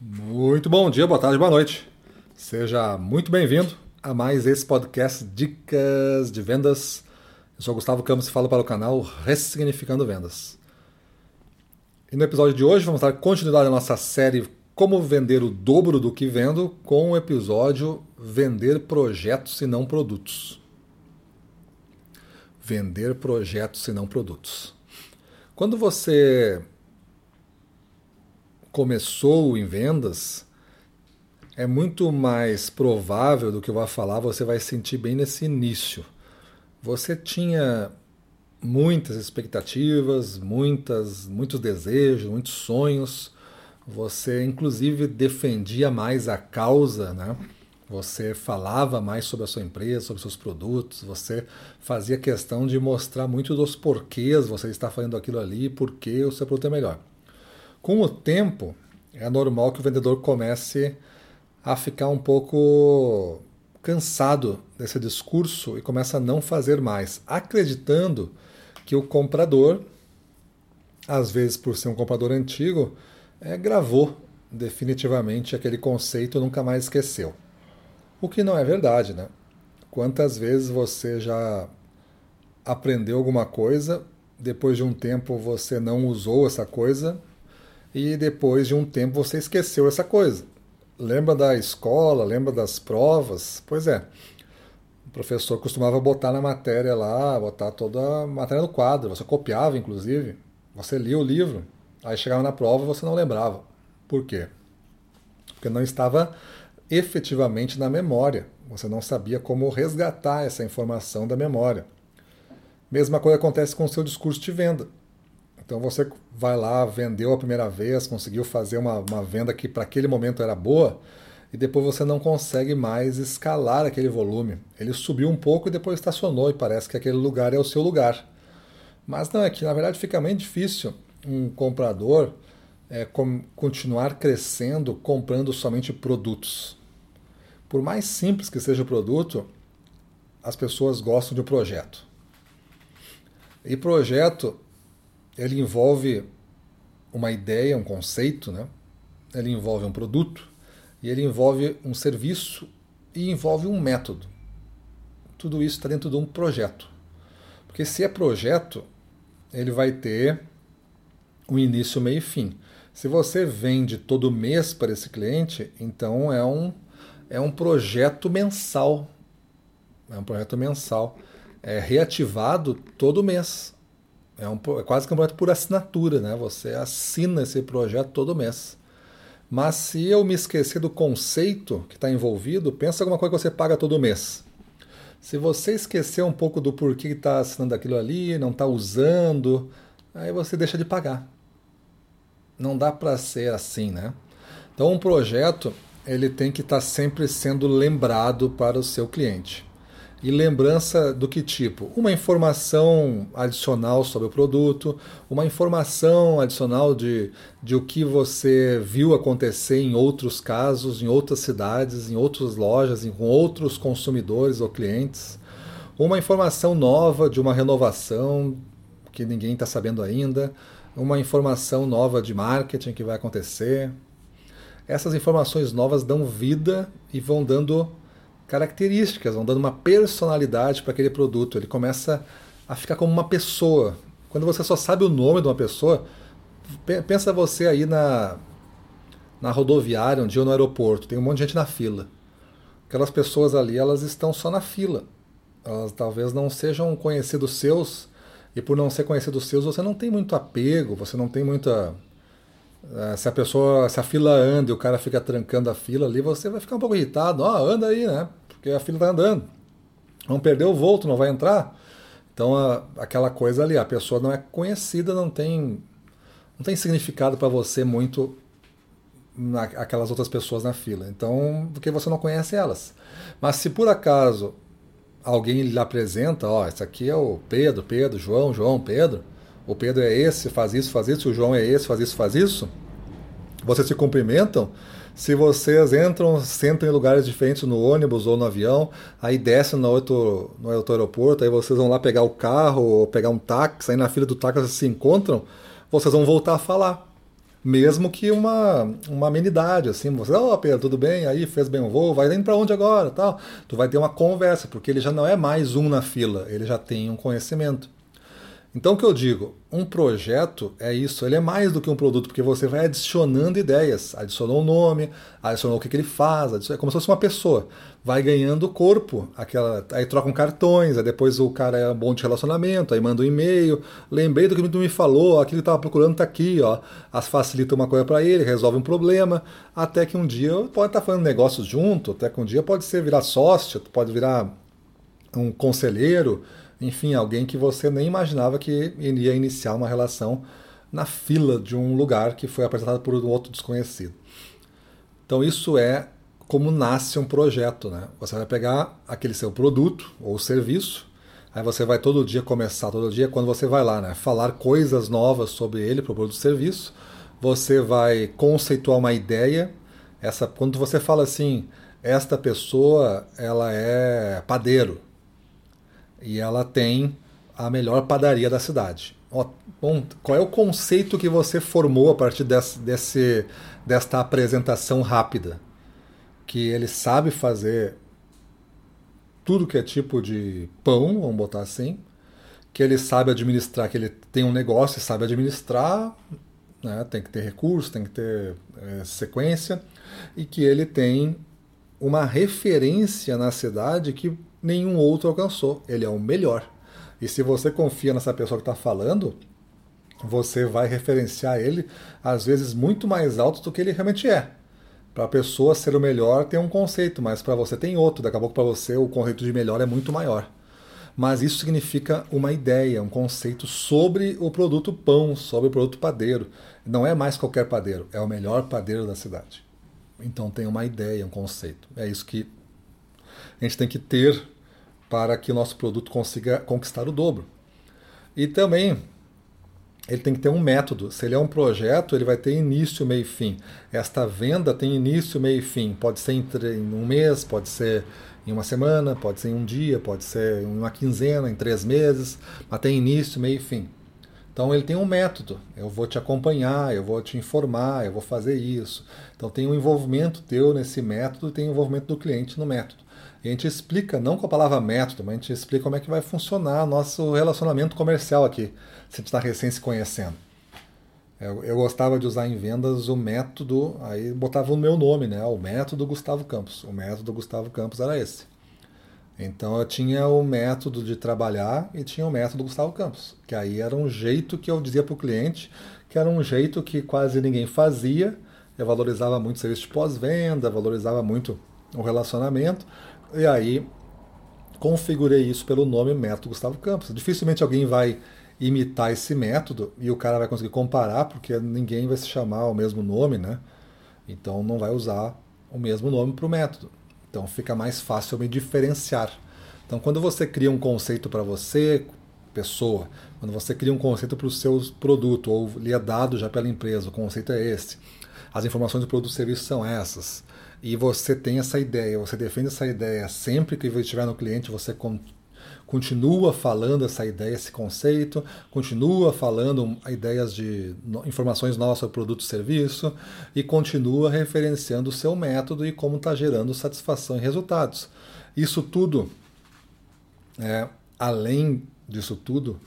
Muito bom dia, boa tarde, boa noite. Seja muito bem-vindo a mais esse podcast Dicas de Vendas. Eu sou Gustavo Campos e falo para o canal Ressignificando Vendas. E no episódio de hoje vamos dar continuidade à nossa série Como Vender o Dobro do que Vendo com o episódio Vender Projetos e não Produtos. Vender projetos e não produtos. Quando você começou em vendas, é muito mais provável do que eu vou falar, você vai sentir bem nesse início. Você tinha muitas expectativas, muitas, muitos desejos, muitos sonhos. Você inclusive defendia mais a causa, né? Você falava mais sobre a sua empresa, sobre seus produtos, você fazia questão de mostrar muito dos porquês você está fazendo aquilo ali, porque o seu produto é melhor. Com o tempo, é normal que o vendedor comece a ficar um pouco cansado desse discurso e começa a não fazer mais, acreditando que o comprador, às vezes por ser um comprador antigo, é, gravou definitivamente aquele conceito e nunca mais esqueceu. O que não é verdade, né? Quantas vezes você já aprendeu alguma coisa, depois de um tempo você não usou essa coisa e depois de um tempo você esqueceu essa coisa. Lembra da escola, lembra das provas? Pois é. O professor costumava botar na matéria lá, botar toda a matéria no quadro, você copiava inclusive, você lia o livro, aí chegava na prova e você não lembrava. Por quê? Porque não estava efetivamente na memória. Você não sabia como resgatar essa informação da memória. Mesma coisa acontece com o seu discurso de venda. Então você vai lá, vendeu a primeira vez, conseguiu fazer uma, uma venda que para aquele momento era boa, e depois você não consegue mais escalar aquele volume. Ele subiu um pouco e depois estacionou, e parece que aquele lugar é o seu lugar. Mas não, é que na verdade fica bem difícil um comprador é, com, continuar crescendo comprando somente produtos. Por mais simples que seja o produto, as pessoas gostam de um projeto. E projeto ele envolve uma ideia, um conceito, né? ele envolve um produto, e ele envolve um serviço e envolve um método. Tudo isso está dentro de um projeto. Porque se é projeto, ele vai ter um início, meio e fim. Se você vende todo mês para esse cliente, então é um, é um projeto mensal. É um projeto mensal. É reativado todo mês. É, um, é quase um projeto por assinatura, né? Você assina esse projeto todo mês. Mas se eu me esquecer do conceito que está envolvido, pensa alguma coisa que você paga todo mês. Se você esquecer um pouco do porquê está assinando aquilo ali, não está usando, aí você deixa de pagar. Não dá para ser assim, né? Então um projeto ele tem que estar tá sempre sendo lembrado para o seu cliente. E lembrança do que tipo? Uma informação adicional sobre o produto, uma informação adicional de, de o que você viu acontecer em outros casos, em outras cidades, em outras lojas, em, com outros consumidores ou clientes, uma informação nova de uma renovação que ninguém está sabendo ainda, uma informação nova de marketing que vai acontecer. Essas informações novas dão vida e vão dando características, vão dando uma personalidade para aquele produto. Ele começa a ficar como uma pessoa. Quando você só sabe o nome de uma pessoa, pensa você aí na, na rodoviária, um dia no aeroporto, tem um monte de gente na fila. Aquelas pessoas ali, elas estão só na fila. Elas talvez não sejam conhecidos seus, e por não ser conhecidos seus, você não tem muito apego, você não tem muita. Eh, se a pessoa, se a fila anda e o cara fica trancando a fila ali, você vai ficar um pouco irritado. Ó, oh, anda aí, né? porque a fila está andando. Vão perder o voo, não vai entrar. Então, a, aquela coisa ali, a pessoa não é conhecida, não tem, não tem significado para você muito na, aquelas outras pessoas na fila. Então, porque você não conhece elas. Mas se por acaso alguém lhe apresenta, ó, esse aqui é o Pedro, Pedro, João, João, Pedro. O Pedro é esse, faz isso, faz isso. O João é esse, faz isso, faz isso. Vocês se cumprimentam se vocês entram, sentam em lugares diferentes no ônibus ou no avião, aí descem no outro, no outro aeroporto, aí vocês vão lá pegar o carro ou pegar um táxi, aí na fila do táxi vocês se encontram, vocês vão voltar a falar. mesmo que uma, uma amenidade, assim, você, ô oh, Pedro, tudo bem? Aí fez bem o voo, vai indo para onde agora? Tal. Tu vai ter uma conversa, porque ele já não é mais um na fila, ele já tem um conhecimento. Então o que eu digo, um projeto é isso, ele é mais do que um produto, porque você vai adicionando ideias, adicionou um nome, adicionou o que, que ele faz, é como se fosse uma pessoa, vai ganhando corpo, aquela, aí trocam cartões, aí depois o cara é bom de relacionamento, aí manda um e-mail, lembrei do que tu me falou, aquilo que estava procurando está aqui, ó, as facilita uma coisa para ele, resolve um problema, até que um dia pode estar tá fazendo negócios junto, até que um dia pode ser virar sócio, pode virar um conselheiro, enfim, alguém que você nem imaginava que iria iniciar uma relação na fila de um lugar que foi apresentado por um outro desconhecido. Então isso é como nasce um projeto, né? Você vai pegar aquele seu produto ou serviço, aí você vai todo dia começar, todo dia quando você vai lá, né, falar coisas novas sobre ele, para o produto ou serviço, você vai conceituar uma ideia, essa quando você fala assim, esta pessoa, ela é padeiro, e ela tem a melhor padaria da cidade. Bom, qual é o conceito que você formou a partir desse, desse, desta apresentação rápida? Que ele sabe fazer tudo que é tipo de pão, vamos botar assim, que ele sabe administrar, que ele tem um negócio e sabe administrar, né, tem que ter recursos, tem que ter é, sequência, e que ele tem uma referência na cidade que nenhum outro alcançou. Ele é o melhor. E se você confia nessa pessoa que está falando, você vai referenciar ele, às vezes, muito mais alto do que ele realmente é. Para a pessoa ser o melhor tem um conceito, mas para você tem outro. Daqui a pouco para você o conceito de melhor é muito maior. Mas isso significa uma ideia, um conceito sobre o produto pão, sobre o produto padeiro. Não é mais qualquer padeiro, é o melhor padeiro da cidade. Então tem uma ideia, um conceito. É isso que a gente tem que ter para que o nosso produto consiga conquistar o dobro. E também ele tem que ter um método. Se ele é um projeto, ele vai ter início, meio e fim. Esta venda tem início, meio e fim. Pode ser em um mês, pode ser em uma semana, pode ser em um dia, pode ser em uma quinzena, em três meses, mas tem início, meio e fim. Então ele tem um método. Eu vou te acompanhar, eu vou te informar, eu vou fazer isso. Então tem um envolvimento teu nesse método, tem o um envolvimento do cliente no método. E a gente explica, não com a palavra método, mas a gente explica como é que vai funcionar nosso relacionamento comercial aqui, se a gente está recém se conhecendo. Eu, eu, gostava de usar em vendas o método, aí botava o meu nome, né? O método Gustavo Campos. O método Gustavo Campos era esse. Então eu tinha o método de trabalhar e tinha o método Gustavo Campos, que aí era um jeito que eu dizia para o cliente, que era um jeito que quase ninguém fazia. Eu valorizava muito o serviço de pós-venda, valorizava muito o relacionamento, e aí configurei isso pelo nome método Gustavo Campos. Dificilmente alguém vai imitar esse método e o cara vai conseguir comparar, porque ninguém vai se chamar o mesmo nome, né? Então não vai usar o mesmo nome para o método. Então fica mais fácil me diferenciar. Então quando você cria um conceito para você, pessoa, quando você cria um conceito para o seu produto ou lhe é dado já pela empresa, o conceito é esse. As informações do produto e serviço são essas e você tem essa ideia, você defende essa ideia sempre que estiver no cliente, você continua falando essa ideia, esse conceito, continua falando ideias de informações novas sobre produto e serviço e continua referenciando o seu método e como está gerando satisfação e resultados. Isso tudo, é, além disso tudo,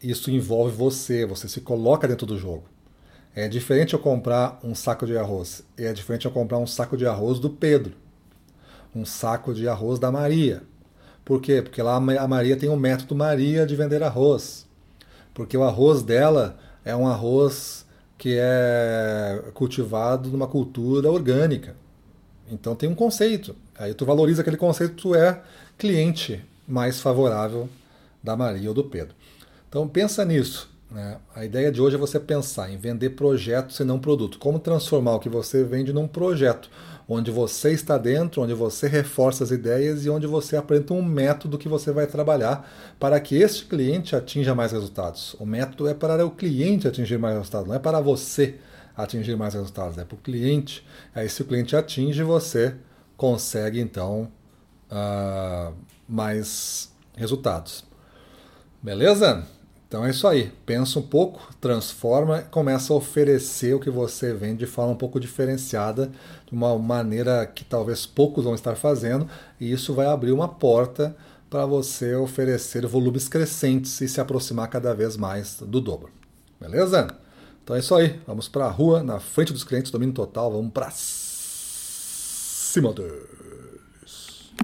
isso envolve você, você se coloca dentro do jogo. É diferente eu comprar um saco de arroz. É diferente eu comprar um saco de arroz do Pedro. Um saco de arroz da Maria. Por quê? Porque lá a Maria tem o método Maria de vender arroz. Porque o arroz dela é um arroz que é cultivado numa cultura orgânica. Então tem um conceito. Aí tu valoriza aquele conceito, tu é cliente mais favorável da Maria ou do Pedro. Então pensa nisso. Né? A ideia de hoje é você pensar em vender projetos e não produto. Como transformar o que você vende num projeto, onde você está dentro, onde você reforça as ideias e onde você apresenta um método que você vai trabalhar para que este cliente atinja mais resultados. O método é para o cliente atingir mais resultados, não é para você atingir mais resultados, é para o cliente. Aí se o cliente atinge, você consegue então uh, mais resultados. Beleza? Então é isso aí. Pensa um pouco, transforma, começa a oferecer o que você vende de forma um pouco diferenciada, de uma maneira que talvez poucos vão estar fazendo, e isso vai abrir uma porta para você oferecer volumes crescentes e se aproximar cada vez mais do dobro. Beleza? Então é isso aí. Vamos para a rua, na frente dos clientes, domínio total. Vamos para cima.